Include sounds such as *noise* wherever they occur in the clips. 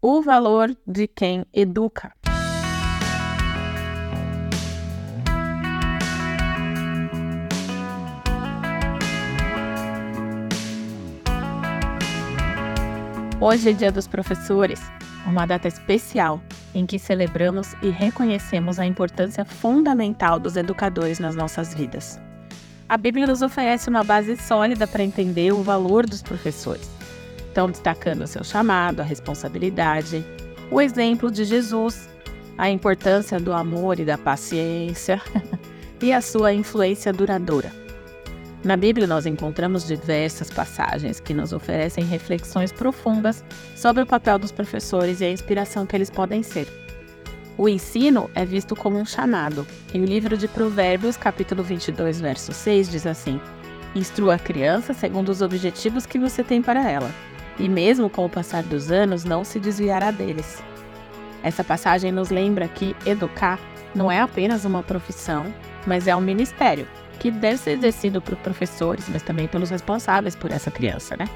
o valor de quem educa. Hoje é Dia dos Professores, uma data especial em que celebramos e reconhecemos a importância fundamental dos educadores nas nossas vidas. A Bíblia nos oferece uma base sólida para entender o valor dos professores. Estão destacando o seu chamado, a responsabilidade, o exemplo de Jesus, a importância do amor e da paciência *laughs* e a sua influência duradoura. Na Bíblia, nós encontramos diversas passagens que nos oferecem reflexões profundas sobre o papel dos professores e a inspiração que eles podem ser. O ensino é visto como um chamado. Em o livro de Provérbios, capítulo 22, verso 6, diz assim: Instrua a criança segundo os objetivos que você tem para ela, e mesmo com o passar dos anos, não se desviará deles. Essa passagem nos lembra que educar não é apenas uma profissão, mas é um ministério que deve ser exercido por professores, mas também pelos responsáveis por essa criança, né?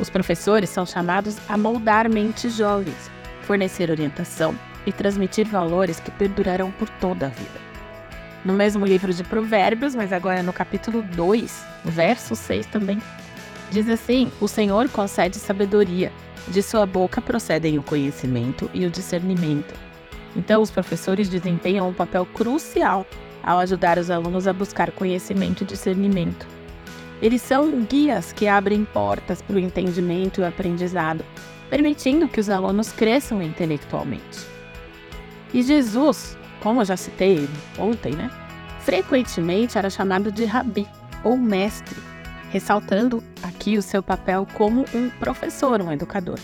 Os professores são chamados a moldar mentes jovens, fornecer orientação e transmitir valores que perdurarão por toda a vida. No mesmo livro de Provérbios, mas agora no capítulo 2, verso 6 também, diz assim: O Senhor concede sabedoria, de sua boca procedem o conhecimento e o discernimento. Então, os professores desempenham um papel crucial ao ajudar os alunos a buscar conhecimento e discernimento. Eles são guias que abrem portas para o entendimento e o aprendizado, permitindo que os alunos cresçam intelectualmente. E Jesus, como eu já citei ontem, né, frequentemente era chamado de rabi ou mestre, ressaltando aqui o seu papel como um professor, um educador.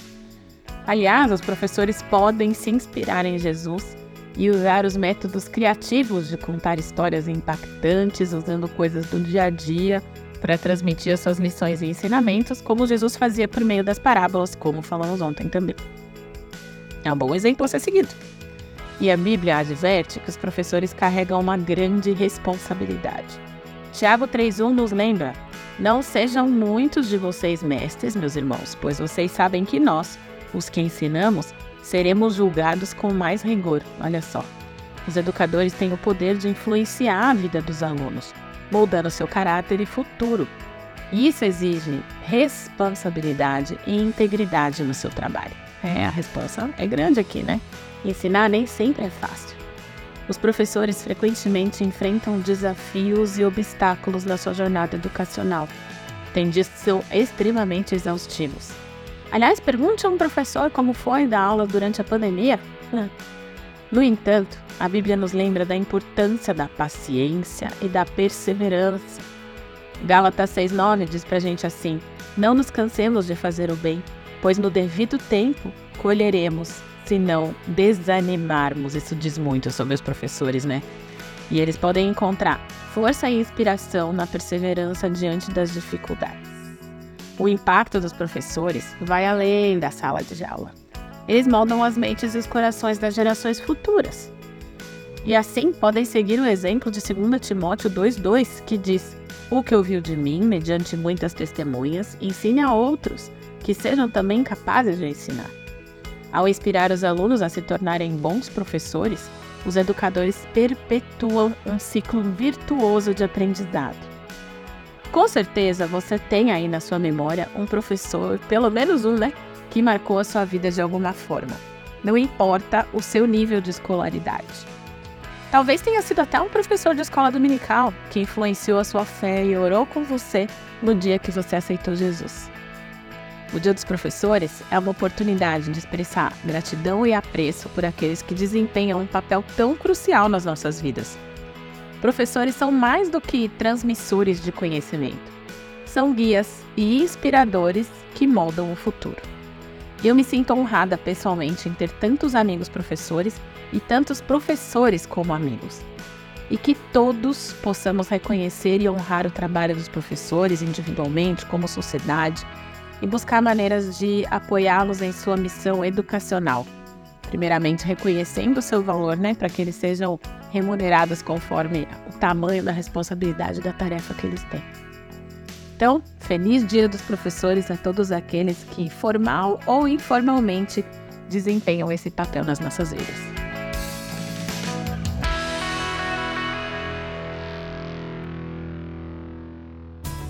Aliás, os professores podem se inspirar em Jesus e usar os métodos criativos de contar histórias impactantes, usando coisas do dia a dia para transmitir as suas lições e ensinamentos, como Jesus fazia por meio das parábolas, como falamos ontem também. É um bom exemplo a ser seguido. E a Bíblia adverte que os professores carregam uma grande responsabilidade. Tiago 3,1 nos lembra: Não sejam muitos de vocês mestres, meus irmãos, pois vocês sabem que nós, os que ensinamos, seremos julgados com mais rigor. Olha só. Os educadores têm o poder de influenciar a vida dos alunos, moldando seu caráter e futuro. Isso exige responsabilidade e integridade no seu trabalho. É, a resposta é grande aqui, né? Ensinar nem sempre é fácil. Os professores frequentemente enfrentam desafios e obstáculos na sua jornada educacional. Tem dias que são extremamente exaustivos. Aliás, pergunte a um professor como foi dar aula durante a pandemia. No entanto, a Bíblia nos lembra da importância da paciência e da perseverança. Gálatas 6,9 diz pra gente assim: Não nos cansemos de fazer o bem, pois no devido tempo colheremos, se não desanimarmos. Isso diz muito sobre os professores, né? E eles podem encontrar força e inspiração na perseverança diante das dificuldades o impacto dos professores vai além da sala de aula. Eles moldam as mentes e os corações das gerações futuras. E assim podem seguir o exemplo de 2 Timóteo 2,2, que diz: O que ouviu de mim, mediante muitas testemunhas, ensine a outros, que sejam também capazes de ensinar. Ao inspirar os alunos a se tornarem bons professores, os educadores perpetuam um ciclo virtuoso de aprendizado. Com certeza você tem aí na sua memória um professor, pelo menos um, né, que marcou a sua vida de alguma forma. Não importa o seu nível de escolaridade. Talvez tenha sido até um professor de escola dominical que influenciou a sua fé e orou com você no dia que você aceitou Jesus. O Dia dos Professores é uma oportunidade de expressar gratidão e apreço por aqueles que desempenham um papel tão crucial nas nossas vidas Professores são mais do que transmissores de conhecimento. São guias e inspiradores que moldam o futuro. Eu me sinto honrada pessoalmente em ter tantos amigos professores e tantos professores como amigos. E que todos possamos reconhecer e honrar o trabalho dos professores individualmente, como sociedade, e buscar maneiras de apoiá-los em sua missão educacional. Primeiramente, reconhecendo o seu valor, né, para que eles sejam remuneradas conforme o tamanho da responsabilidade da tarefa que eles têm. Então, feliz Dia dos Professores a todos aqueles que, formal ou informalmente, desempenham esse papel nas nossas vidas.